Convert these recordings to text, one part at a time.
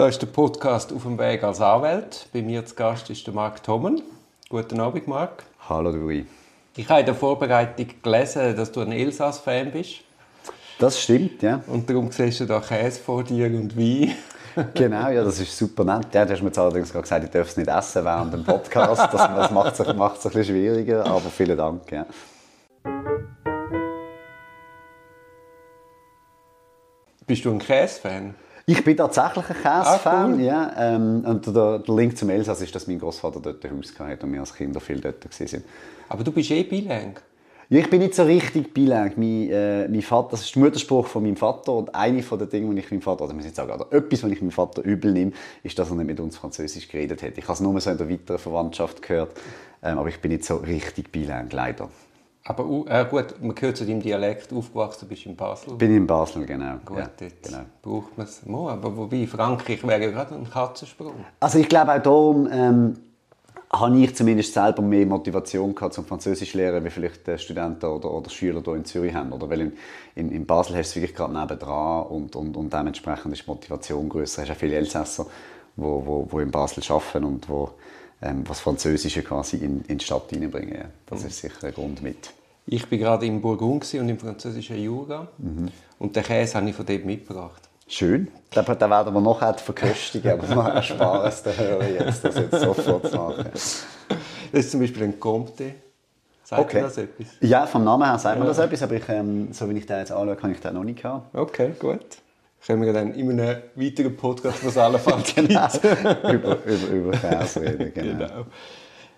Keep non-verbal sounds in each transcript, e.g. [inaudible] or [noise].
Da ist der Podcast auf dem Weg als Anwalt. Bei mir zu Gast ist der Marc Thommen. Guten Abend, Marc. Hallo, Louis. Ich habe in der Vorbereitung gelesen, dass du ein Elsass-Fan bist. Das stimmt, ja. Und darum siehst du da Käse vor dir und Wein. [laughs] genau, ja, das ist super nett. Ja, du hast mir jetzt allerdings gerade gesagt, ich darf es nicht essen während dem Podcast. Das, das macht es ein bisschen schwieriger, aber vielen Dank. Ja. Bist du ein Käsefan? Ich bin tatsächlich ein Käsefan. Ah, cool. ja, ähm, und der, der, Link zum Elsass ist, dass mein Großvater dort ein Haus hatte und wir als Kinder viel dort waren. Aber du bist eh bilang. Ja, ich bin nicht so richtig bilang. Mein, äh, mein Vater, das ist der Muttersprache von meinem Vater und eine von den Dingen, die ich meinem Vater, oder muss ich sagen, oder etwas, was ich meinem Vater übel nehme, ist, dass er nicht mit uns Französisch geredet hat. Ich habe es nur so in der weiteren Verwandtschaft gehört, ähm, aber ich bin nicht so richtig bilang, leider. Aber äh, gut, man hört zu deinem Dialekt, aufgewachsen bist du in Basel. Bin in Basel, genau. Gut, ja, dort genau. braucht man es. Aber wobei, Frankreich wäre ja gerade ein Katzensprung. Also ich glaube auch darum ähm, habe ich zumindest selber mehr Motivation gehabt zum Französisch lernen, wie vielleicht die Studenten oder, oder Schüler hier in Zürich haben. Oder weil in, in, in Basel hast du es wirklich gerade nebendran und, und, und dementsprechend ist die Motivation größer. Du hast auch viele Elsässer, die wo, wo, wo in Basel arbeiten und wo ähm, was Französische quasi in, in die Stadt hineinbringen. Ja. Das mhm. ist sicher ein Grund mit. Ich war gerade in Burgund und im französischen Jura. Mhm. Und den Käse habe ich von dort mitgebracht. Schön. Den, den werden wir noch verköstigen, aber wir [laughs] ersparen es den Hörern jetzt, das jetzt sofort zu machen. Das ist zum Beispiel ein Comte. Sagt okay. das etwas? Ja, vom Namen her sagt ja. mir das etwas, aber ich, ähm, so wie ich den jetzt anschaue, kann ich den noch nicht haben. Okay, gut. Können wir dann in einem weiteren Podcast, was allenfalls [laughs] genau. über, über, über Käse reden. [laughs] Genau. genau.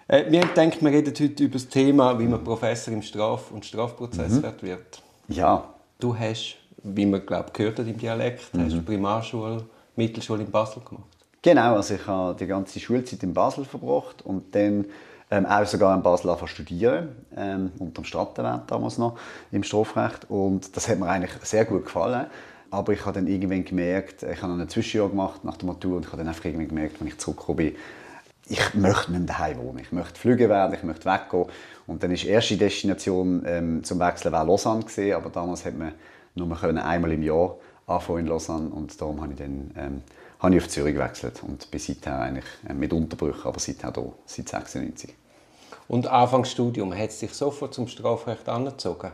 Äh, wir haben gedacht, wir reden heute über das Thema, wie man Professor im Straf- und Strafprozess mhm. wird. Ja. Du hast, wie man glaub, gehört hat im Dialekt, mhm. hast Primarschule, Mittelschule in Basel gemacht. Genau, also ich habe die ganze Schulzeit in Basel verbracht und dann ähm, auch sogar in Basel angefangen studieren, ähm, unter dem Strattenwert damals noch, im Strafrecht. Und das hat mir eigentlich sehr gut gefallen. Aber ich habe dann irgendwann gemerkt, ich habe ein Zwischenjahr gemacht nach der Matur und ich habe dann einfach irgendwann gemerkt, wenn ich zurückgekommen bin, ich möchte nicht daheim wohnen. Ich möchte fliegen werden, ich möchte weggehen. Und dann ist die erste Destination ähm, zum Wechseln war Lausanne gewesen, aber damals hat man nur können einmal im Jahr anfangen in Lausanne und darum habe ich dann ähm, habe ich auf Zürich gewechselt und bin seither eigentlich äh, mit Unterbrüchen, aber seither hier, seit 96. Und Anfangsstudium, hat es dich sofort zum Strafrecht angezogen?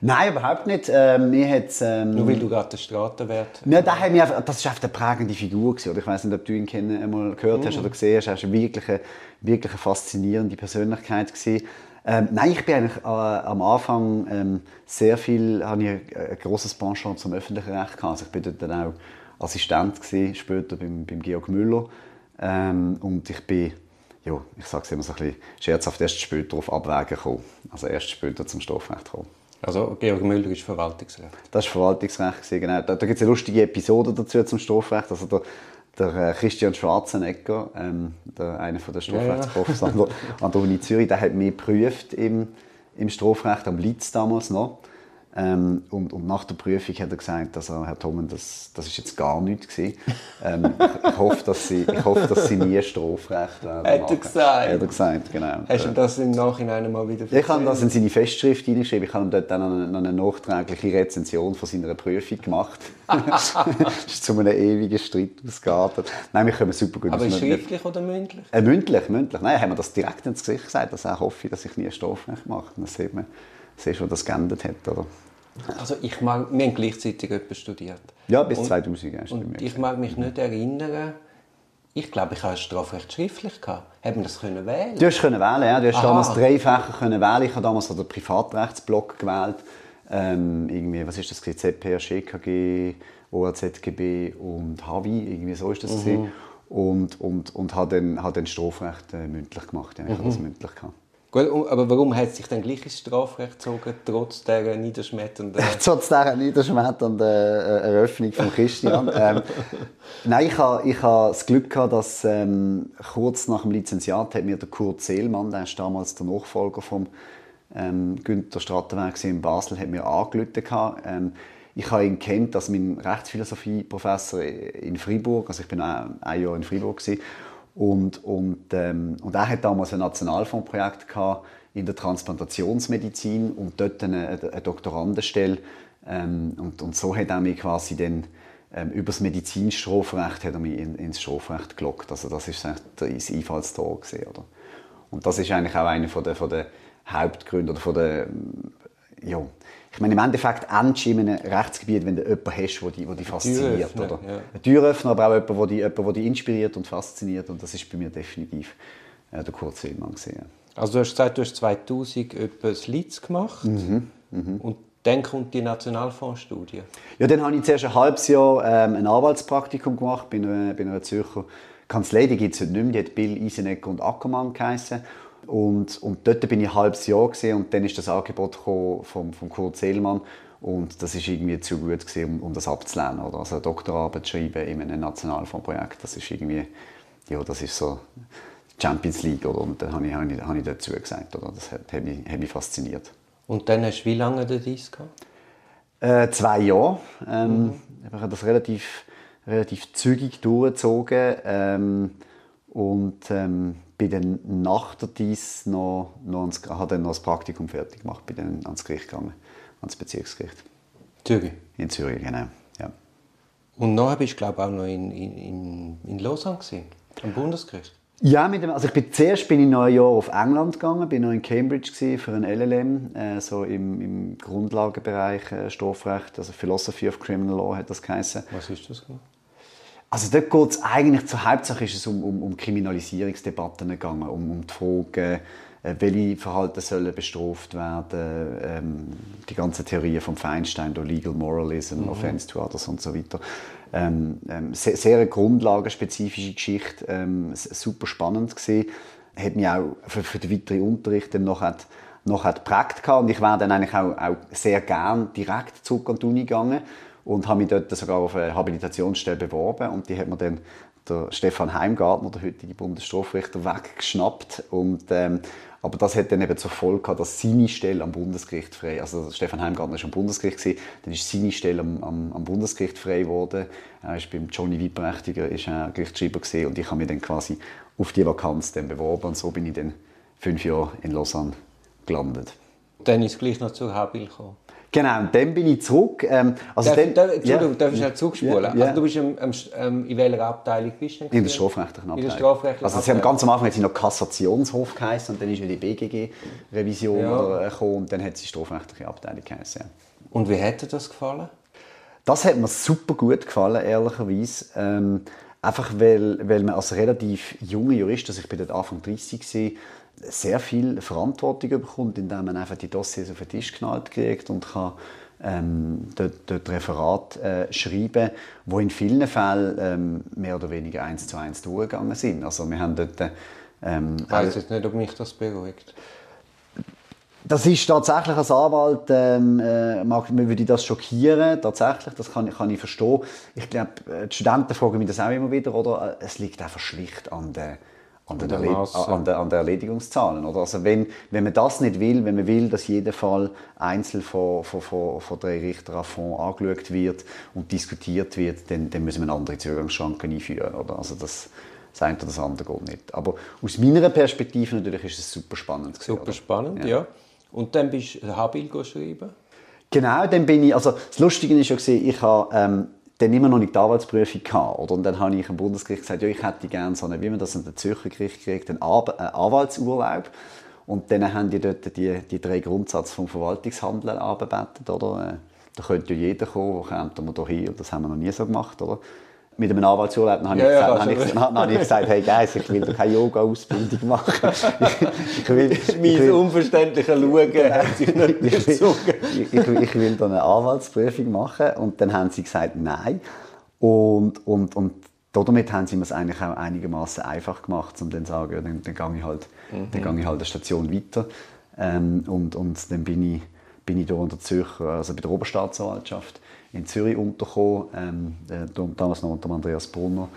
Nein, überhaupt nicht. Ähm, ähm, Nur weil du gerade den Stratenwert... Ja, das, hat mich einfach, das war eine prägende Figur. Gewesen, oder? Ich weiß nicht, ob du ihn kennen, einmal gehört hast mm. oder gesehen hast. Er war wirklich eine, wirklich eine faszinierende Persönlichkeit. Gewesen. Ähm, nein, ich bin eigentlich äh, am Anfang ähm, sehr viel, habe ich ein, ein grosses Penchant zum öffentlichen Recht gehabt. Also ich bin dort dann auch Assistent gewesen, später beim, beim Georg Müller. Ähm, und ich bin, ja, ich sage es immer so ein bisschen scherzhaft, erst später auf Abwägen gekommen. Also erst später zum Strafrecht gekommen. Also Georg Müller ist Verwaltungsrecht. Das ist Verwaltungsrecht, genau. Da, da gibt es eine lustige Episode dazu zum Strafrecht. Also der, der äh, Christian Schwarzenegger, ähm, der, einer der Strafrechtsprofessoren ja. an der Uni Zürich, der hat mich geprüft im, im Strafrecht am Litz damals noch. Ähm, und, und, nach der Prüfung hat er gesagt, dass er, Herr Thommen, das, das ist jetzt gar nichts gewesen. Ähm, ich, ich, hoffe, dass Sie, ich hoffe, dass Sie nie Strafrecht werden. Hat er gesagt? Hat er gesagt, genau. Hast du das im Nachhinein mal wieder Ich habe das in seine Festschrift hineingeschrieben. Ich habe ihm dort dann eine, eine nachträgliche Rezension von seiner Prüfung gemacht. [laughs] das ist zu einem ewigen Streit ausgeartet. Nein, wir können super gut Aber schriftlich oder mündlich? Äh, mündlich, mündlich. Nein, haben wir das direkt ins Gesicht gesagt, dass er hoffe, dass ich nie Strafrecht mache. Das sieht man, siehst wie das geändert hat, oder? Also ich mag, wir haben gleichzeitig etwas studiert. Ja, bis und, 2000 erst. Und ich mag mich nicht erinnern, ich glaube, ich hatte Strafrecht schriftlich. Gehabt. Hätten wir das können wählen Du hast können wählen, ja. Du hast Aha. damals drei Fächer können wählen. Ich habe damals den Privatrechtsblock gewählt. Ähm, irgendwie, was ist das? ZPR, GKG, ORZGB und HAVI, irgendwie so ist das. Mhm. Und, und, und habe dann, habe dann Strafrecht äh, mündlich gemacht. Ja. Ich mhm. habe das mündlich gehabt. Gut, aber warum hat sich dann gleich ins Strafrecht gezogen, trotz dieser niederschmetternden... [laughs] trotz dieser niederschmetternden äh, Eröffnung von Christian. [laughs] ähm, nein, ich hatte ich ha das Glück, gehabt, dass ähm, kurz nach dem Lizenziat hat mir der Kurt Seelmann, der ist damals der Nachfolger von ähm, Günther Strattenberg in Basel, hat mir angerufen. Ähm, ich habe ihn kennt als mein Rechtsphilosophie-Professor in Freiburg, also ich bin ein, ein Jahr in Freiburg gewesen. Und, und, ähm, und er hat damals ein Nationalfondsprojekt in der Transplantationsmedizin und dort eine, eine Doktorandenstelle. Ähm, und, und so hat er mich quasi dann ähm, über das Medizinstrafrecht hat er mich in, ins Strafrecht gelockt. Also das ist das Einfallstor gewesen, oder? Und das ist eigentlich auch einer von der, von der Hauptgründe oder von der, ja, ich meine, im Endeffekt endest du in einem Rechtsgebiet, wenn du jemanden hast, der dich, der dich fasziniert. Türöffner, oder? ja. Ein Türöffner, aber auch jemand, der dich, jemand, der dich inspiriert und fasziniert. Und das ist bei mir definitiv äh, der Kurt Seelmann. Gewesen. Also du hast gesagt, du hast 2000 etwas Leads gemacht Mhm, und dann kommt die Nationalfondsstudie. Ja, dann habe ich zuerst ein halbes Jahr ähm, ein Anwaltspraktikum gemacht bei einer, bei einer Zürcher Kanzlei. Die gibt es heute nicht mehr. Die hat Bill, Isenegger und Ackermann geheissen. Und, und dort bin ich ein halbes Jahr gewesen, und dann ist das Angebot vom, vom Kurt Seelmann und das ist irgendwie zu gut gewesen, um, um das abzulehnen. Oder? Also eine Doktorarbeit schreiben in einem Nationalfondsprojekt, das ist irgendwie, ja, das ist so Champions League. Oder? Und dann habe ich, habe ich, habe ich dazu gesagt. Oder? Das hat, hat, mich, hat mich fasziniert. Und dann hast du wie lange den Dies gehabt? Äh, zwei Jahre. Ähm, Ich habe das relativ, relativ zügig durchgezogen ähm, und ähm, bin dann nach der Dies noch, noch, ans, habe dann noch das Praktikum fertig gemacht, bin dann ans Gericht gegangen, ans Bezirksgericht Zürich. in Zürich, genau. Ja. Und nachher bist du glaube ich auch noch in, in, in, Lausanne gewesen, am Bundesgericht. Ja, mit dem, also ich bin, zuerst bin ich noch ein Jahr auf England gegangen, bin noch in Cambridge gewesen für ein LLM, äh, so im, im Grundlagenbereich äh, Strafrecht, also Philosophy of Criminal Law hat das geheißen. Was ist das? genau? Also dort geht es eigentlich, zur Hauptsache ist es um, um, um Kriminalisierungsdebatten gegangen, um, um die Frage, äh, welche Verhalten sollen bestraft werden, ähm, die ganze Theorie von Feinstein, Legal Moralism, Offense to Others und so weiter. Ähm, ähm, sehr, sehr eine grundlagenspezifische Geschichte, ähm, super spannend gesehen, hat mich auch für, für den weiteren Unterricht dann noch hat, noch hat geprägt gehabt. und ich wäre dann eigentlich auch, auch sehr gern direkt zurück an die Uni gegangen und habe mich dort sogar auf eine Habilitationsstelle beworben und die hat mir dann der Stefan Heimgartner, der heutige Bundesstrafrichter, weggeschnappt und ähm, aber das hat dann eben zur Folge gehabt, dass seine Stelle am Bundesgericht frei, also Stefan Heimgartner war am Bundesgericht, gewesen, dann ist seine Stelle am, am, am Bundesgericht frei geworden. Er ist beim Johnny Wipperechtiger ist er Gerichtsschreiber gewesen, und ich habe mich dann quasi auf die Vakanz dann beworben und so bin ich dann fünf Jahre in Lausanne gelandet. Dann ist es gleich noch zur Habil gekommen. Genau, dann bin ich zurück. Ähm, also Darf, dann, darf, Entschuldigung, ja. darf ich schnell zurückspulen? Ja, ja. Also du bist am, am, ähm, in welcher Abteilung bist du denn In der strafrechtlichen In Abteilung. der strafrechtlichen also sie haben ganz am Anfang hat sie noch Kassationshof geheißen und dann ist ja die BGG-Revision Ja. gekommen und dann hat sie strafrechtliche Abteilung geheißen. Und wie hat dir das gefallen? Das hat mir super gut gefallen, ehrlicherweise. Ähm, einfach weil, weil man als relativ junger Jurist, also ich bin dort Anfang 30 gewesen, sehr viel Verantwortung bekommt, indem man einfach die Dossiers auf den Tisch geknallt kriegt und kann ähm, dort, dort Referat äh, schreiben, wo in vielen Fällen ähm, mehr oder weniger eins zu eins durchgegangen sind. Also wir haben dort ähm, Ich weiß jetzt nicht, ob mich das beruhigt. das ist tatsächlich als Anwalt, ähm, äh, mag, würde das schockieren, tatsächlich, das kann, ich- kann ich verstehen. Ich glaube, äh, die Studenten fragen mich das auch immer wieder, oder? Äh, Es liegt einfach schlicht an der, an Masse. an der, an der Erledigungszahlen. Oder? Also wenn, wenn man das nicht will, wenn man will, dass jeder Fall einzeln von, von, von, von drei Richtern auf Fond angeschaut wird und diskutiert wird, dann, dann müssen wir andere Zugangsschranken einführen. Oder? Also das, das eine oder das andere geht nicht. Aber aus meiner Perspektive natürlich ist es super spannend. gewesen, Super oder? spannend, ja. Und dann bist du Habil schreiben. Genau, dann bin ich, also das Lustige ist ja ich habe ähm, dann immer noch nicht die Anwaltsprüfung gehabt, oder? Und dann habe ich am Bundesgericht gesagt, ja, ich hätte gerne so eine, wie man das an der Zürcher Gericht kriegt, einen Anwaltsurlaub. Und dann haben die dort die, die drei Grundsätze vom Verwaltungshandeln angebetet, oder? Äh, Da könnte ja jeder kommen, wo kommt man da hin, und das haben wir noch nie so gemacht, oder? Mit einem Anwaltsurlaub dann habe Ja, ich, ja, gesagt, habe ich, dann habe ich gesagt, hey Guys, ich will doch keine Yoga-Ausbildung machen. ich will, ich Mein unverständlicher Schauen hat sich nicht ich will, ich, ich, ich will da eine Anwaltsprüfung machen. Und dann haben sie gesagt nein. Und, und, und damit haben sie mir es eigentlich auch einigermaßen einfach gemacht, um dann zu sagen, ja, dann, dann gehe ich halt, dann gehe ich halt eine Station weiter. Ähm, und, und dann bin ich, bin ich in der Zürcher, also bei der Oberstaatsanwaltschaft in Zürich untergekommen, ähm, äh, damals noch unter Andreas Brunner,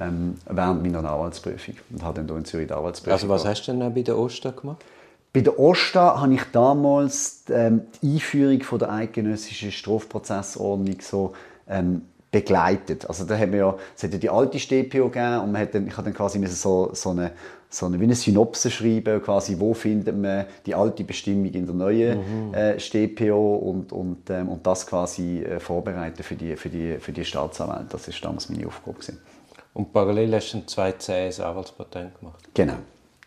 ähm, während meiner Anwaltsprüfung und habe dann hier in Zürich die Anwaltsprüfung Also was hast du denn bei der Oster gemacht? Bei der OSTA habe ich damals ähm, die Einführung von der eidgenössischen Strafprozessordnung so ähm, begleitet. Also da haben wir ja, es hat ja die alte StPO gegeben und man hat dann, ich habe dann quasi so, so eine so eine, wie eine Synopse schreiben, quasi, wo findet man die alte Bestimmung in der neuen mhm. äh, StPO und, und, ähm, und das quasi äh, vorbereiten für die, für die, für die Staatsanwälte. Das war damals meine Aufgabe. Gewesen. Und parallel hast du ein 2C Anwaltspatent gemacht? Genau,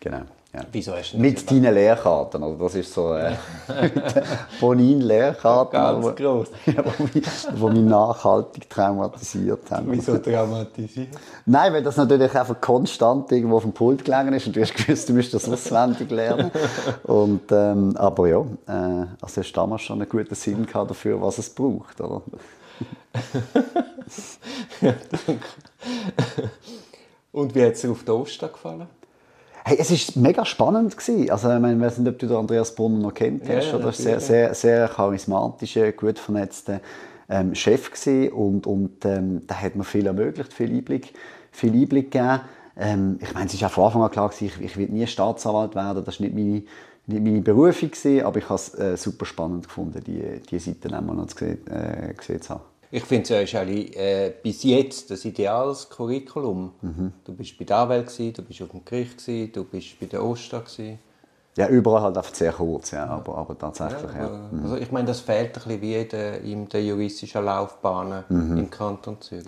genau. Ja. Wieso hast du Mit deinen Lehrkarten. Also das ist so äh, [laughs] Bonin-Lehrkarten. Ganz wo, groß. [laughs] Ja, wo, mich, wo mich nachhaltig traumatisiert haben. Wieso traumatisiert? Nein, weil das natürlich einfach konstant irgendwo auf dem Pult gelegen ist und du hast gewusst, du musst das auswendig lernen. [laughs] Und, ähm, aber ja, äh, also hast damals schon einen guten Sinn gehabt dafür, was es braucht. Oder? ja, danke. Und wie hat es dir auf der Oster gefallen? Hey, es war mega spannend. Gewesen. Also, ich, meine, ich weiß nicht, ob du den Andreas Brunner noch kennt hast. Ja, oder? Sehr, sehr, sehr charismatischer, gut vernetzter ähm, Chef. Gewesen. Und, und ähm, da hat mir viel ermöglicht, viel Einblick, viel Einblick gegeben. Ähm, ich meine, es war auch von Anfang an klar, gewesen, ich, ich will nie Staatsanwalt werden. Das war nicht meine, nicht meine Berufung. Gewesen, aber ich habe es äh, super spannend gefunden, diese die Seite einmal noch gesehen, äh, gesehen zu haben. Ich finde es ja ist äh, bis jetzt das ideales Curriculum. Mhm. Du bist bei der Anwalt, du bist auf dem Gericht, gewesen, du bist bei der Oster. Gewesen. Ja, überall halt einfach sehr kurz, ja, aber, aber tatsächlich, ja. Aber, mhm. also ich meine, das fehlt ein bisschen wie in der, in der juristischen Laufbahn mhm. im Kanton Zürich.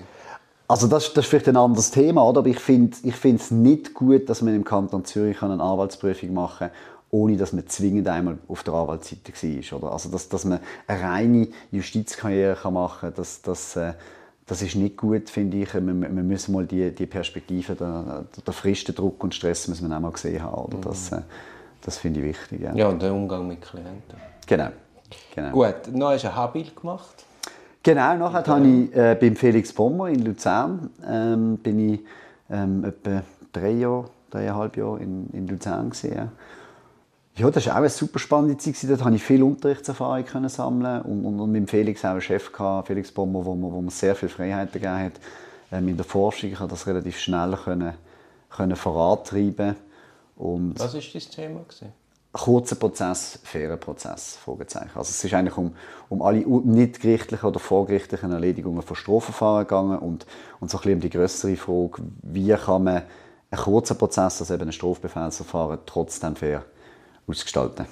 Also das, das ist vielleicht ein anderes Thema, oder? aber ich finde es nicht gut, dass man im Kanton Zürich eine Anwaltsprüfung machen kann ohne dass man zwingend einmal auf der Anwaltsseite war. Oder? Also, dass, dass man eine reine Justizkarriere machen kann, das, das, äh, das ist nicht gut, finde ich. Wir, wir müssen mal die, die Perspektive, den, den Fristendruck und Stress müssen wir auch mal gesehen haben. Oder? Das, äh, das finde ich wichtig. Ja. ja, und der Umgang mit Klienten. Genau. genau. Gut, noch hast du ein Habil gemacht. Genau, nachher habe ich äh, beim Felix Bommer in Luzern ähm, bin ich ähm, etwa drei Jahre, dreieinhalb Jahre in, in Luzern gesehen. Ja, das war auch eine super spannende Zeit. Dort konnte ich viel Unterrichtserfahrung sammeln und, und, und mit Felix auch einen Chef, gehabt, Felix Bommer, wo mir, wo mir sehr viel Freiheit gegeben hat. Ähm, in der Forschung ich das relativ schnell können, können vorantreiben und Was war dein Thema? Gewesen? Kurzer Prozess, fairer Prozess, Fragezeichen. Also es ist eigentlich um, um alle nicht gerichtlichen oder vorgerichtlichen Erledigungen von Strafverfahren gegangen und, und so ein bisschen um die größere Frage, wie kann man einen kurzen Prozess, also eben ein Strafbefehlsverfahren, trotzdem fair ausgestalten.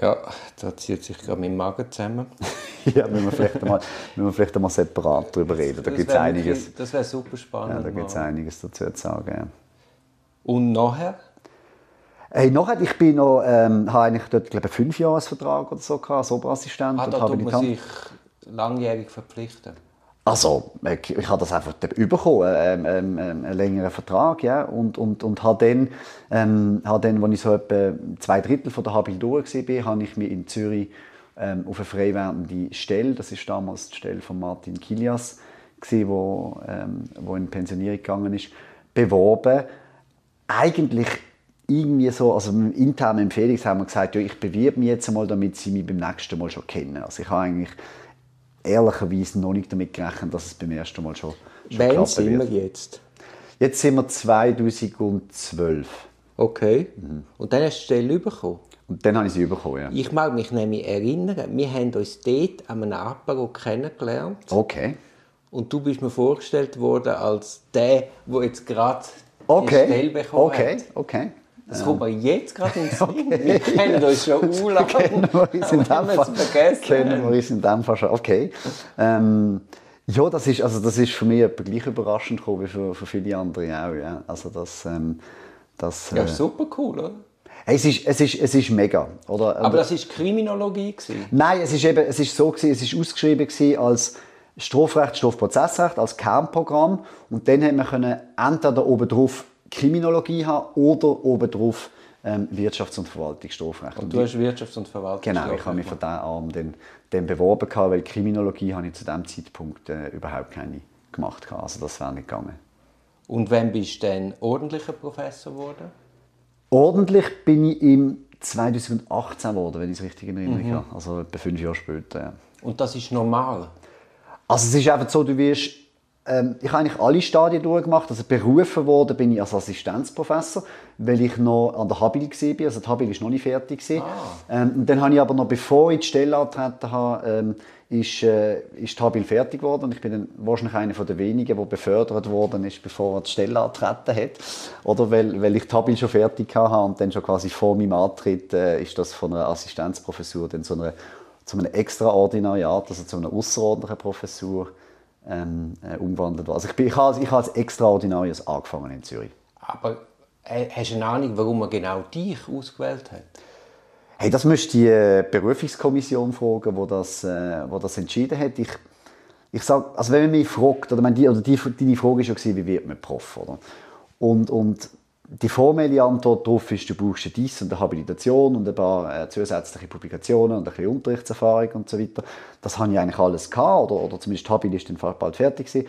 Ja, da zieht sich gerade mein Magen zusammen. [laughs] ja, müssen wir vielleicht einmal, müssen wir vielleicht einmal separat darüber reden. Da gibt einiges. das wäre super spannend. Ja, da gibt es einiges dazu zu sagen. Ja. Und nachher? Hey, nachher, ich bin noch, ähm, habe eigentlich dort, glaube ich, fünf Jahresvertrag oder so gehabt, als Oberassistent. Ah, da tut man sich langjährig verpflichten? Also, ich, ich habe das einfach bekommen, ähm, ähm, ähm, einen längeren Vertrag, ja, und, und, und habe dann, ähm, habe dann, als ich so etwa zwei Drittel von der Habil durch war, habe ich mich in Zürich ähm, auf eine frei werdende Stelle, das ist damals die Stelle von Martin Kilias, gewesen, wo, ähm, wo in Pensionierung gegangen ist, beworben. Eigentlich irgendwie so, also im internen Empfehlungs haben wir gesagt, ja, ich bewirbe mich jetzt einmal, damit sie mich beim nächsten Mal schon kennen. Also ich habe eigentlich ehrlicherweise noch nicht damit gerechnet, dass es beim ersten Mal schon, schon Wann sind wir jetzt? Jetzt sind wir 2012. Okay. Mhm. Und dann hast du die Stelle bekommen? Und dann habe ich sie bekommen, ja. Ich mag mich nämlich erinnern, wir haben uns dort an einem Apero kennengelernt. Okay. Und du bist mir vorgestellt worden als der, der jetzt gerade okay. die Stelle bekommen okay. hat. Okay, okay. Das kommt mir jetzt gerade ins [laughs] Sinn. Okay. Wir kennen uns schon urlang. [laughs] kennen wir uns in. [laughs] Vergessen. Kennen wir uns in dem Fall schon. Okay. Ähm, ja, das ist, also das ist für mich gleich überraschend gekommen wie für, für viele andere auch. Ja. Also das, ähm, das, ja, äh, super cool, oder? Es ist, es ist, es ist mega. Oder? Aber das war Kriminologie? Gewesen. Nein, es ist, eben, es ist so, gewesen, es ist ausgeschrieben gewesen als Strafrecht, Strafprozessrecht, als Kernprogramm. Und dann haben wir entweder oben drauf Kriminologie haben oder obendrauf ähm, Wirtschafts- und Verwaltungsstrafrecht. Und du hast Wirtschafts- und Verwaltungsstrafrecht Genau, ich habe mich von diesem Arm dann, dann beworben, weil Kriminologie habe ich zu diesem Zeitpunkt äh, überhaupt keine gemacht. Also das wäre nicht gegangen. Und wann bist du dann ordentlicher Professor geworden? Ordentlich bin ich im 2018 geworden, wenn ich es richtig in Erinnerung mhm. habe. Also etwa fünf Jahre später. Ja. Und das ist normal? Also es ist einfach so, du wirst ähm, ich habe eigentlich alle Stadien durchgemacht. Also berufen worden bin ich als Assistenzprofessor, weil ich noch an der Habil war. Also die Habil war noch nicht fertig. Ah. Ähm, und dann habe ich aber noch, bevor ich die Stelle angetreten habe, ähm, ist, äh, ist Tabil fertig geworden und ich bin dann wahrscheinlich einer der wenigen, der befördert worden ist, bevor er die Stelle antreten hat. Oder weil, weil ich Tabil schon fertig hatte und dann schon quasi vor meinem Antritt äh, ist das von einer Assistenzprofessur dann zu, einer, zu einem Extraordinariat, also zu einer außerordentlichen Professur ähm, äh, umgewandelt worden. Also ich, bin, ich, habe, ich habe als Extraordinarius angefangen in Zürich. Aber äh, hast du eine Ahnung, warum er genau dich ausgewählt hat? Hey, das müsste die äh, Berufungskommission fragen, wo das, äh, wo das entschieden hat. Ich, ich sag, also wenn man mich fragt, oder, die, oder die, deine Frage war ja, wie wird man Prof, oder? Und, und die formelle Antwort darauf ist, du brauchst dies und eine Habilitation und ein paar äh, zusätzliche Publikationen und ein bisschen Unterrichtserfahrung und so weiter. Das habe ich eigentlich alles gehabt, oder, oder zumindest Habil ist dann bald fertig gewesen.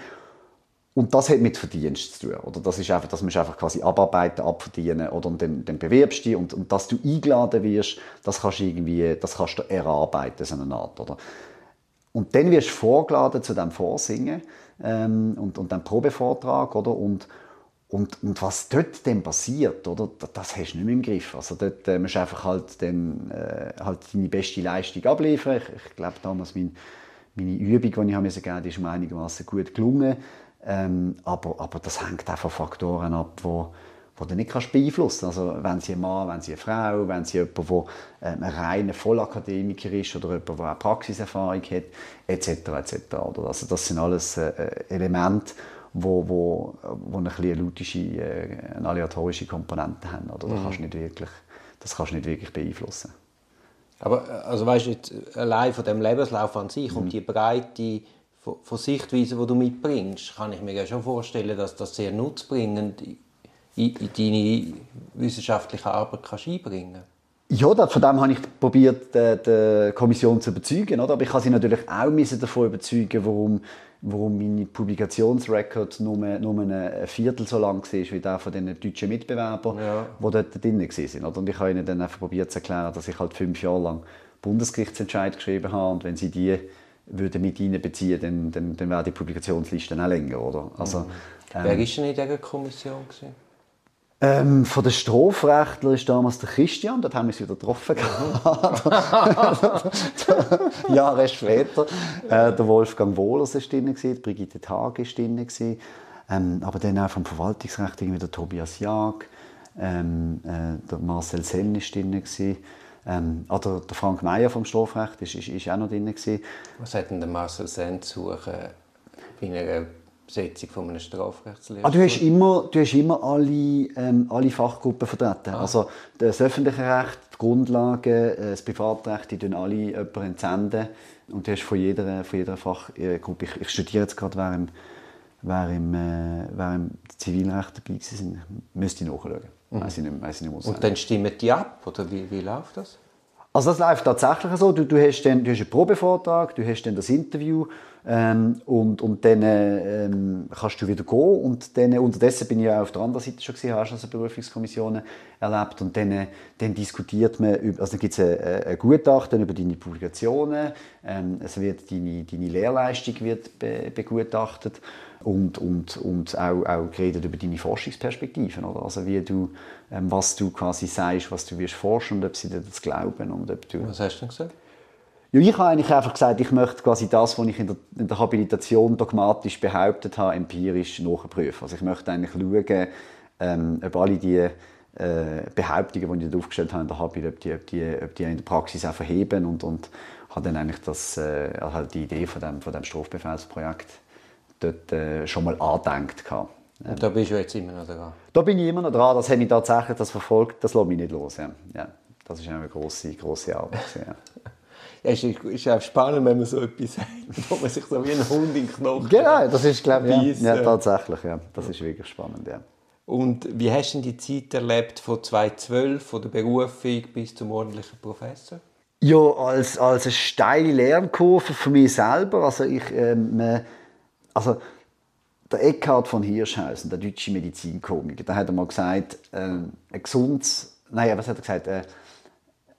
Und das hat mit Verdienst zu tun. Oder das ist einfach, das musst du einfach quasi abarbeiten, abverdienen oder dann, dann bewirbst du dich und, und dass du eingeladen wirst, das kannst du irgendwie, das kannst du erarbeiten, so eine Art, oder? Und dann wirst du vorgeladen zu dem Vorsingen ähm, und, und dem Probevortrag, oder? Und, und, und was dort dann passiert, oder? Das, hast du nicht mehr im Griff. Also dort äh, musst du einfach halt, dann, äh, halt deine beste Leistung abliefern. Ich, ich glaube damals, mein, meine Übung, die ich geben musste, ist mir einigermaßen gut gelungen. Ähm, aber, aber das hängt auch von Faktoren ab, wo, wo du nicht kannst beeinflussen kannst. Also wenn sie ein Mann, wenn sie eine Frau, wenn sie jemand, der ähm, ein reiner Vollakademiker ist oder jemand, der auch Praxiserfahrung hat, etc. etc. Also das sind alles äh, Elemente, wo, wo, wo eine, eine lautische, äh, eine aleatorische Komponente haben. Oder? Das, kannst nicht wirklich, das kannst du nicht wirklich beeinflussen. Aber äh, also weißt du, allein von dem Lebenslauf an sich mhm. und die breite von, von Sichtweisen, die du mitbringst, kann ich mir ja schon vorstellen, dass das sehr nutzbringend in, in deine wissenschaftliche Arbeit kannst einbringen ja, von dem habe ich probiert, die Kommission zu überzeugen. Oder? Aber ich kann sie natürlich auch davon überzeugen, warum, warum meine Publikationsrecord nur, nur ein Viertel so lang war wie der von den deutschen Mitbewerbern, ja. die dort drin waren. Und ich habe ihnen dann einfach probiert zu erklären, dass ich halt fünf Jahre lang Bundesgerichtsentscheid geschrieben habe und wenn sie die würde mit einbeziehen, dann, dann, dann wäre die Publikationsliste auch länger. Oder? Also, ähm, Wer war denn in dieser Kommission? Ähm, von den Strafrechtlern ist damals der Christian, dort haben wir uns wieder getroffen. [laughs] Jahre später. Äh, der Wolfgang Wohlers war drin, Brigitte Tag war drin. Ähm, aber dann auch vom Verwaltungsrecht irgendwie Tobias Jag, ähm, äh, der Marcel Senn war drin. Ähm, oder der Frank Meyer vom Strafrecht ist auch noch drin. Was hat denn der Marcel Send zu suchen Besetzung von einem Strafrechtslehrer? Ah, du, hast immer, du hast immer alle, ähm, alle Fachgruppen vertreten. Ah. Also das öffentliche Recht, die Grundlagen, äh, das Privatrecht, die tun alle jemanden entsenden. Und du hast von jeder, von jeder Fachgruppe, ich, ich studiere jetzt gerade, wer im, wer im, äh, wer im Zivilrecht dabei war, müsste ich nachschauen. Mhm. Weiss ich nicht, weiss ich nicht Und dann stimmen die ab, oder wie, wie läuft das? Also das läuft tatsächlich so. Du, du, hast, dann, du hast einen Probevortrag, du hast dann das Interview ähm, und, und dann ähm, kannst du wieder gehen. Und dann, unterdessen bin ich ja auf der anderen Seite schon gesehen, hast also Berufungskommissionen erlebt. Und dann, dann diskutiert man, also dann gibt es ein, ein Gutachten über deine Publikationen, ähm, es wird deine, deine Lehrleistung wird be, begutachtet und, und, und auch, auch geredet über deine Forschungsperspektiven, oder? also wie du, ähm, was du quasi sagst, was du wirst forschen und ob sie dir das glauben und ob du... Was hast du denn gesagt? Ja, ich habe eigentlich einfach gesagt, ich möchte quasi das, was ich in der, in der Habilitation dogmatisch behauptet habe, empirisch nachprüfen. Also ich möchte eigentlich schauen, ähm, ob alle die äh, Behauptungen, die ich aufgestellt habe in der Habil, ob die, ob die, ob die in der Praxis auch verheben und, und habe dann eigentlich das, äh, halt die Idee von dem, von dem Strafbefehlsprojekt dort äh, schon mal angedenkt. Und da bist du jetzt immer noch dran? Da bin ich immer noch dran. Das hat mich tatsächlich das verfolgt. Das lässt mich nicht los. Ja. ja. Das ist eine grosse, grosse Arbeit. Ja. Ja, es ist, ist auch spannend, wenn man so etwas [laughs] sagt, wo man sich so wie ein Hund in den Knochen Genau, das ist, glaube ich, ja, ja, tatsächlich. Ja. Das ist wirklich spannend, ja. Und wie hast du die Zeit erlebt von 2012, von der Berufung bis zum ordentlichen Professor? Ja, als, als eine steile Lernkurve für mich selber. Also ich, ähm, also der Eckhard von Hirschhausen, der deutsche Medizinkomiker, der hat mal gesagt, äh, ein gesundes, nein, was hat er gesagt, äh,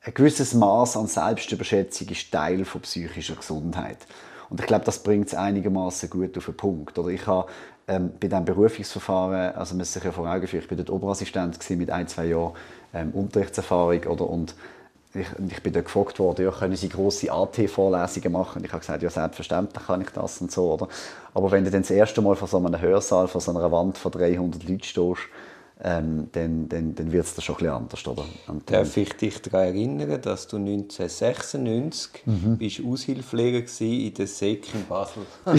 ein gewisses Maß an Selbstüberschätzung ist Teil von psychischer Gesundheit. Und ich glaube, das bringt es einigermaßen gut auf den Punkt. Oder ich habe ähm, bei diesem Berufungsverfahren, also man sich ja vor Augen führen, ich war dort Oberassistent mit ein, zwei Jahren ähm, Unterrichtserfahrung oder, und ich, ich bin dort gefragt worden, ja, können Sie grosse AT-Vorlesungen machen? Und ich habe gesagt, ja, selbstverständlich kann ich das und so, oder? Aber wenn du dann das erste Mal vor so einem Hörsaal, vor so einer Wand von 300 Leuten stehst, ähm, dann, dann, dann wird es da schon ein bisschen anders. Oder? Und Darf ich dich daran erinnern, dass du 1996 mhm. bist Aushilfspfleger in der SEC in Basel? [laughs]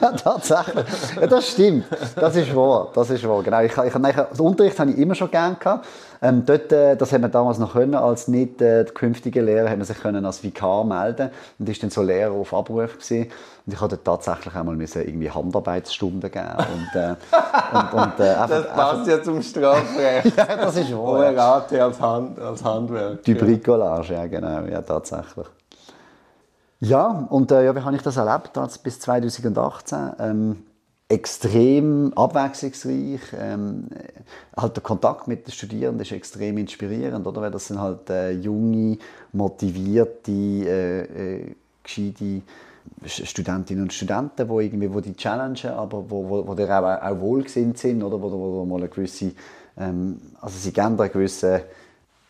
ja, tatsächlich. Ja, das stimmt. Das ist wahr. Das ist wahr. Genau. Ich, ich, ich, den Unterricht habe ich immer schon gerne gehabt. Ähm, dort, äh, das haben wir damals noch können, als nicht äh, künftige Lehrer, haben wir sich können als Vikar melden und ist dann so Lehrer auf Abruf gewesen. Und ich hatte tatsächlich einmal müssen irgendwie Handarbeitsstunden geben und, äh, und, und äh, einfach, Das passt ja zum Strafrecht. [laughs] ja, das ist wahr. ORAT als, Hand, als Handwerk. Die Bricolage, ja genau, ja tatsächlich. Ja, und äh, ja, wie habe ich das erlebt als bis 2018? Ähm, extrem abwechslungsreich. Ähm, halt der Kontakt mit den Studierenden ist extrem inspirierend, oder? Weil das sind halt äh, junge, motivierte, äh, äh, gescheite Studentinnen und Studenten, die irgendwie wo die challengen, aber wo, wo, wo die auch, auch wohlgesinnt sind, oder? Wo, wo, wo mal eine gewisse, ähm, also sie geben einen gewissen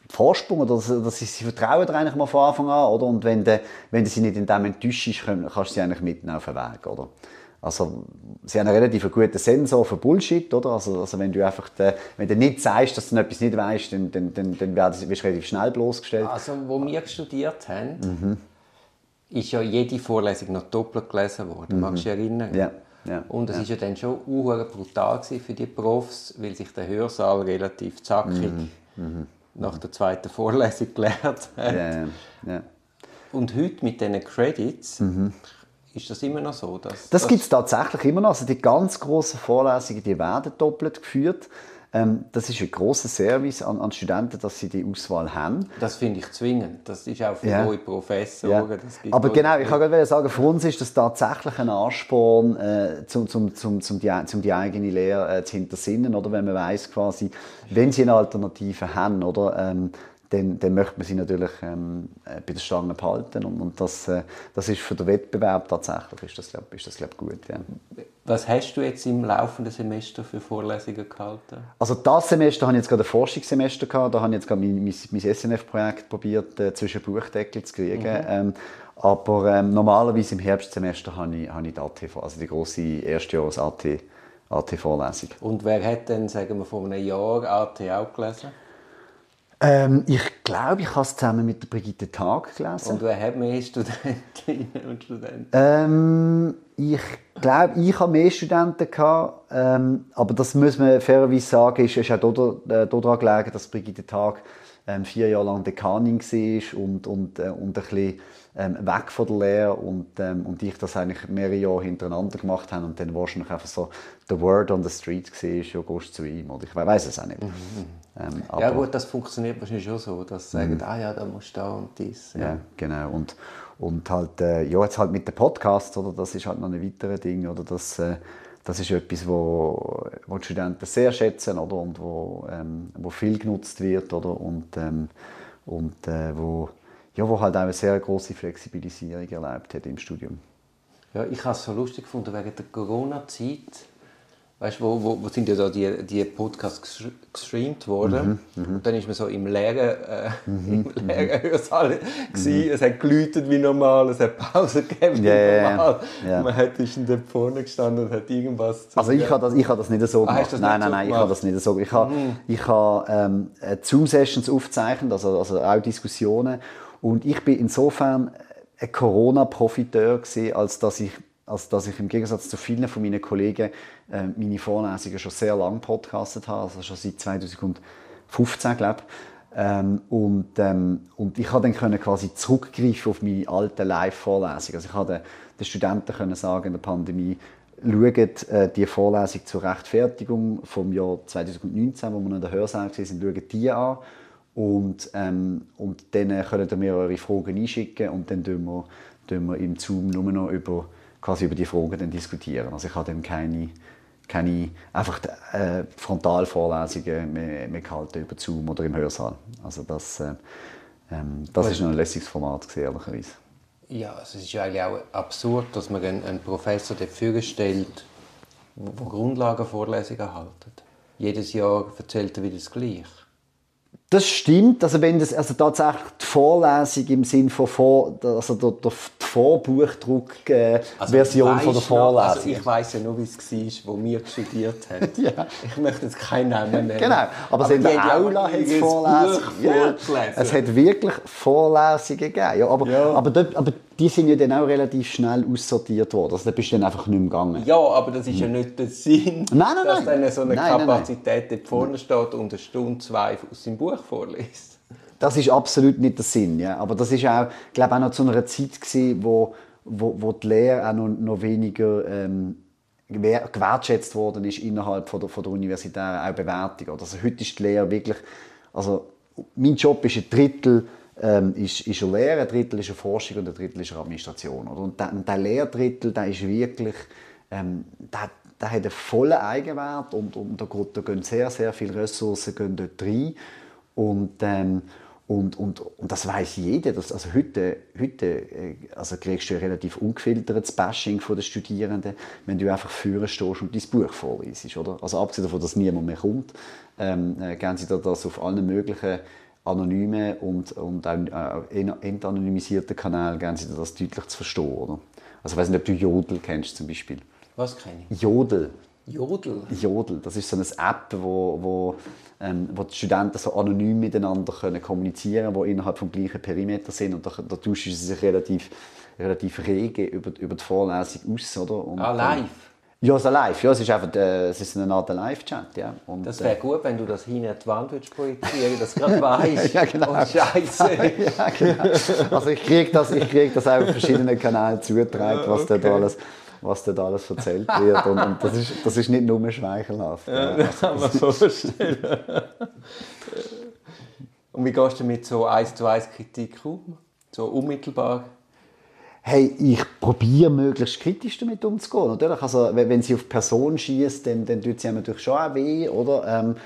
Vorsprung oder dass, sie, sie vertrauen dir eigentlich mal von Anfang an, oder? Und wenn du, wenn du sie nicht in dem enttäuschst, kannst du sie eigentlich mitnehmen auf den Weg, oder? Also, sie haben einen relativ guten Sensor für Bullshit, oder? Also, also wenn du einfach, de, wenn du nicht sagst, dass du etwas nicht weißt, dann, dann, dann, dann wirst du relativ schnell bloßgestellt. Also, wo wir studiert haben, mhm. Ist ja jede Vorlesung noch doppelt gelesen worden. Mhm. Magst du dich erinnern? Ja. Ja, und es ja. ist ja dann schon brutal für die Profs, weil sich der Hörsaal relativ zackig mhm. Mhm. nach der zweiten Vorlesung gelernt hat. Ja, ja. Und heute mit diesen Credits, mhm. Ist das immer noch so? Dass, das gibt es tatsächlich immer noch. Also die ganz grossen Vorlesungen die werden doppelt geführt. Ähm, das ist ein großer Service an, an, Studenten, dass sie die Auswahl haben. Das finde ich zwingend. Das ist auch für ja. neue Professoren. Ja. Aber genau, ich kann gerade sagen, für uns ist das tatsächlich ein Ansporn, äh, zum, zum, zum, zum, die, zum die eigene Lehre äh, zu hintersinnen, oder wenn man weiß quasi, wenn sie eine Alternative haben, oder ähm, dann, dann möchte man sie natürlich ähm, äh, bei der Stange behalten. Und, und das, äh, das ist für den Wettbewerb tatsächlich ist das, glaub, ist das glaub, gut. Ja. Was hast du jetzt im laufenden Semester für Vorlesungen gehalten? Also das Semester habe ich jetzt gerade ein Forschungssemester gehabt. Da habe ich jetzt gerade mein, mein, mein SNF-Projekt probiert, äh, zwischen Buchdeckel zu kriegen. Mhm. Ähm, aber ähm, normalerweise im Herbstsemester habe ich, habe ich die AT, also die große Erstjahres AT, AT-Vorlesung. Und wer hat denn, sagen wir, vor einem Jahr AT auch gelesen? Ähm, ich glaube, ich habe es zusammen mit der Brigitte Tag gelesen. Und wer hat mehr Studentinnen und Studenten? Ähm, ich glaube, ich habe mehr Studenten gehabt, ähm, aber das muss man fairerweise sagen, ist, ist auch äh, daran gelegen, dass Brigitte Tag ähm, vier Jahre lang Dekanin war und, und, äh, und ein bisschen ähm, weg von der Lehre und, ähm, und ich das eigentlich mehrere Jahre hintereinander gemacht habe und dann wahrscheinlich einfach so the word on the street war, ja, gehst zu ihm oder ich weiß es auch nicht. Mhm. Ähm, ja gut, das funktioniert wahrscheinlich schon so, dass sie sagen, mhm. ah ja, da musst du da und dies. Ja, ja genau und, und halt, äh, ja jetzt halt mit den Podcasts, oder, das ist halt noch ein weiteres Ding, oder das, äh, das ist etwas, wo, wo die Studenten sehr schätzen, oder, und wo, ähm, wo viel genutzt wird, oder, und, ähm, und äh, wo ja, wo halt eine sehr große Flexibilisierung erlebt hat im Studium. Ja, ich habe es so lustig gefunden wegen der Corona-Zeit. Weißt, wo, wo, wo sind ja da die, die Podcasts gestreamt worden? Mhm, mhm, und dann ist man so im leeren, äh, mhm, [laughs] im leeren [laughs] Hörsaal mhm. Es hat geläutet wie normal, es hat Pause gegeben wie yeah, normal. Yeah. Man hat ist in der vorne gestanden und hat irgendwas zu Also ich habe das, ich habe das nicht so ah, gemacht. Ah, nein, nein, nein, ich habe das nicht so gemacht. Ich habe, ich habe ähm, Zoom-Sessions aufgezeichnet, also, also auch Diskussionen und ich bin insofern ein Corona-Profiteur als dass ich als dass ich im Gegensatz zu vielen von meinen Kollegen äh, meine Vorlesungen schon sehr lange podcastet habe, also schon seit 2015, glaube ich. Ähm, und, ähm, und ich konnte dann quasi zurückgreifen auf meine alten Live-Vorlesungen. Also ich konnte den Studenten können sagen in der Pandemie, schaut äh, die Vorlesung zur Rechtfertigung vom Jahr 2019, wo wir in der Hörsaal waren, schaut die an und, ähm, und dann könnt ihr mir eure Fragen einschicken und dann tun wir, tun wir im Zoom nur noch über, quasi über die Fragen dann diskutieren. Also ich habe dann keine, keine einfach äh, Frontalvorlesungen mehr, mehr gehalten über Zoom oder im Hörsaal. Also das, äh, ähm, das ist noch ein lässiges Format, ehrlicherweise. Ja, es ist ja eigentlich auch absurd, dass man einen, einen Professor dafür stellt, der Grundlagenvorlesungen hält. Jedes Jahr erzählt er wieder das Gleiche. Das stimmt, also wenn das also tatsächlich die Vorlesung im Sinn von vor, also der, der Vorbuchdruck-Version äh, also, von der Vorlesung. Noch, also ich weiß ja nur, wie es war, wo wir studiert haben. [laughs] ja. Ich möchte jetzt keinen Namen nennen. Genau, aber, aber in der Aula hat es Vorlesungen. Ja, es hat wirklich Vorlesungen gegeben. Ja, aber, ja. Aber, dort, aber die sind ja dann auch relativ schnell aussortiert worden. Also da bist du dann einfach nicht mehr gegangen. Ja, aber das ist ja nicht der Sinn, nein, nein, dass dann so eine nein, Kapazität dort vorne steht und eine Stunde, zwei aus dem Buch vorliest. Das ist absolut nicht der Sinn. Ja. Aber das ist auch, glaube auch noch zu einer Zeit gewesen, wo, wo, wo die Lehre auch noch, noch weniger ähm, gewertschätzt worden ist innerhalb von der, von der universitären Bewertung. Also heute ist die Lehre wirklich, also mein Job ist ein Drittel ähm, ist, ist eine Lehre, ein Drittel ist eine Forschung und ein Drittel ist eine Administration. Oder? Und der, Lehrdrittel, der ist wirklich, ähm, der, der hat einen vollen Eigenwert und, und da, da gehen sehr, sehr viele Ressourcen gehen dort rein. Und, ähm, und, und, und das weiß jeder. Dass, also heute heute äh, also kriegst du ein relativ ungefiltertes Bashing von den Studierenden, wenn du einfach führen stehst und dein Buch vorliest. Oder? Also abgesehen davon, dass niemand mehr kommt, ähm, äh, geben sie dir das auf allen möglichen anonymen und, und auch äh, entanonymisierten Kanälen geben sie das deutlich zu verstehen. Oder? Also ich weiß nicht, ob du Jodel kennst zum Beispiel. Was kenne ich? Jodel. Jodel? Jodel. Das ist so eine App, wo, wo, ähm, wo die Studenten so anonym miteinander können kommunizieren können, die innerhalb des gleichen Perimeter sind. Und da, da tauschen sie sich relativ, relativ rege über, über die Vorlesung aus. Oder? Und, ah, live? Ja, so live. Ja, es ist einfach äh, es ist eine Art Live-Chat. Ja. das wäre äh, gut, wenn du das hinten an die Wand würdest projizieren dass du gerade [laughs] weißt. ja, genau. Oh, Scheiße. [laughs] ja, genau. Also ich kriege das, ich krieg das auf verschiedenen Kanälen zugetragen, was okay. dort alles was dort alles erzählt wird. Und, und, das, ist, das ist nicht nur schmeichelhaft. Ja, das [laughs] kann man vorstellen. und wie gehst du mit so 1 zu 1 Kritik um? So unmittelbar? Hey, ich probiere möglichst kritisch damit umzugehen. Natürlich, also, wenn sie auf Person schießt, dann, dann tut sie natürlich schon auch weh, oder? Ähm,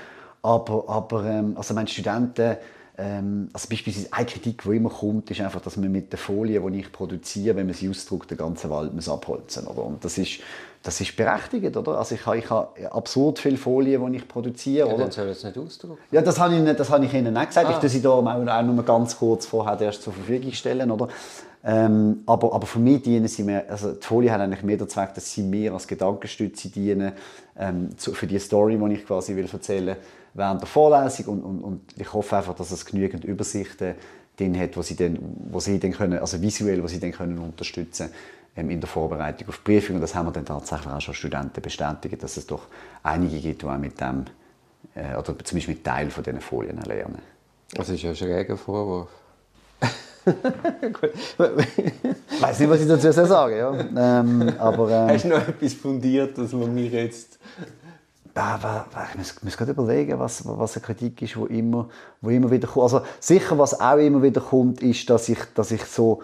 aber, aber ähm, also meine Studenten, ähm, also beispielsweise eine Kritik, die immer kommt, ist einfach, dass man mit der Folie, die ich produziere, wenn man sie ausdruckt, den ganzen Wald muss abholzen oder? Und das ist, das ist berechtigt, oder? Also ich habe, ich habe absurd viele Folien, die ich produziere. Ja, oder? dann soll es nicht ausdrucken. Ja, das habe ich, das habe ich Ihnen nicht gesagt. Ah. Ich tue sie da auch, auch nur ganz kurz vorher erst zur Verfügung stellen, oder? Ähm, aber, aber für mich dienen sie mehr, also die Folie hat eigentlich mehr den Zweck, dass sie mir als Gedankenstütze dienen ähm, zu, für die Story, die ich quasi will erzählen während der Vorlesung und, und, und ich hoffe einfach, dass es genügend Übersichten drin hat, wo sie dann, wo sie dann können, also visuell, wo sie dann können unterstützen ähm, in der Vorbereitung auf die Prüfung und das haben wir dann tatsächlich auch schon Studenten bestätigt, dass es doch einige gibt, die auch mit dem äh, oder zumindest mit Teil von diesen Folien lernen. Das ist ja ein schräger Vorwurf. [laughs] ich weiß nicht, was ich dazu sagen ja. Ähm, aber, ähm, Hast du noch etwas fundiert, dass man mir jetzt... Ich muss, muss gerade überlegen, was, was eine Kritik ist, die immer, wo immer wieder kommt. Also sicher, was auch immer wieder kommt, ist, dass ich, dass ich so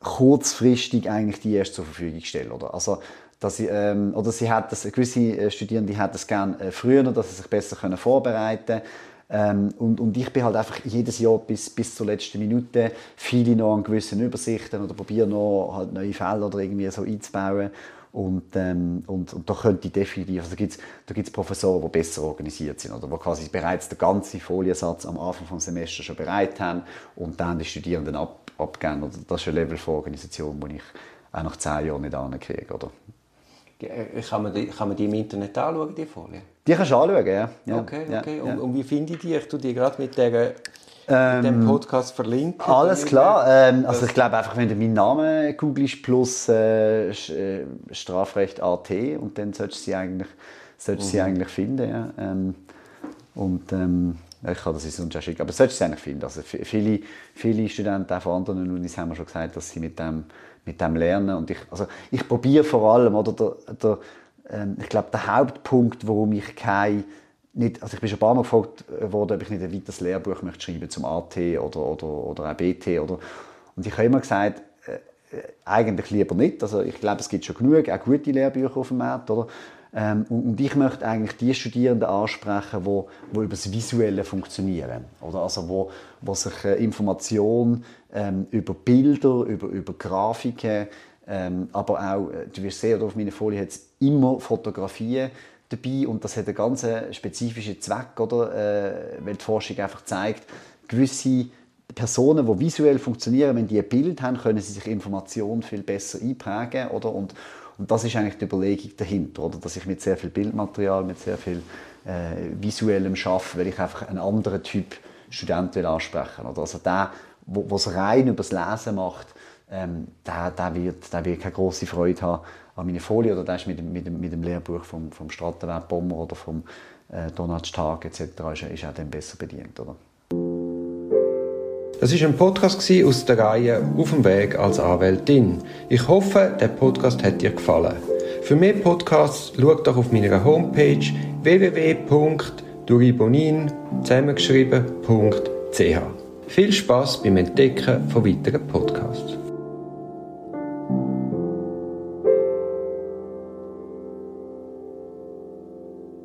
kurzfristig eigentlich die erst zur Verfügung stelle. Oder? Also, dass ich, ähm, oder sie hat das, gewisse äh, Studierende hätten es gerne äh, früher, dass sie sich besser können vorbereiten können. Ähm, und, und ich bin halt einfach jedes Jahr bis, bis zur letzten Minute viele noch an gewissen Übersichten oder probiere noch halt neue Fälle oder irgendwie so einzubauen. Und, ähm, und, und da könnte ich definitiv, also da gibt es da gibt's Professoren, die besser organisiert sind oder die quasi bereits den ganzen Foliensatz am Anfang des Semesters schon bereit haben und dann die Studierenden ab, abgeben. Oder das ist ein Level von Organisation, den ich auch nach zehn Jahren nicht ankriege. Oder? Äh, kann man, die, kann man die im Internet anschauen, die Folien? Die kannst du anschauen, ja. ja. Okay, okay. Ja, und, und, wie finde ich die? Ich tue die gerade mit der ähm, mit dem Podcast verlinken. Alles klar. Ähm, also ich glaube einfach, wenn du meinen Namen googelst plus äh, äh Strafrecht AT und dann solltest du sie eigentlich, solltest mhm. sie eigentlich finden. Ja. Ähm, und ähm, ich kann das sonst auch schicken. Aber solltest du sie eigentlich finden. Also viele, viele Studenten auch von anderen Unis haben schon gesagt, dass sie mit dem mit dem Lernen. Und ich, also ich probiere vor allem, oder der, der, ähm, ich glaube, der Hauptpunkt, warum ich kein nicht, also ich bin schon ein paar Mal gefragt worden, ob ich nicht ein weiteres Lehrbuch möchte schreiben zum AT oder, oder, oder auch BT. Oder, und ich habe immer gesagt, äh, äh, eigentlich lieber nicht. Also ich glaube, es gibt schon genug, auch gute Lehrbücher auf dem Markt. Oder? Ähm, und, und, ich möchte eigentlich die Studierenden ansprechen, die, die über das Visuelle funktionieren. Oder? Also wo, wo sich äh, Information ähm, über Bilder, über, über Grafiken, ähm, aber auch, äh, du wirst sehen, auf meiner Folie hat es immer Fotografien dabei und das hat einen ganz spezifischen Zweck, oder? Äh, weil die Forschung einfach zeigt, gewisse Personen, die visuell funktionieren, wenn die ein Bild haben, können sie sich Informationen viel besser einprägen, oder? Und, und das ist eigentlich die Überlegung dahinter, oder? Dass ich mit sehr viel Bildmaterial, mit sehr viel äh, visuellem arbeite, weil ich einfach einen anderen Typ Student will ansprechen will. Also der, der es rein über das Lesen macht, ähm, der, der, wird, der wird keine große Freude haben an meine Folie oder der ist mit, mit, mit dem Lehrbuch vom, vom Strattenwert Bommer oder vom äh, Donald Stark etc. ist, ist auch dann besser bedient. Oder? Das ist ein Podcast aus der Reihe Auf dem Weg als Anwältin. Ich hoffe, der Podcast hat dir gefallen. Für mehr Podcasts schau doch auf meiner Homepage www.duribonin zusammengeschrieben.ch. Viel Spaß beim Entdecken von weiteren Podcasts.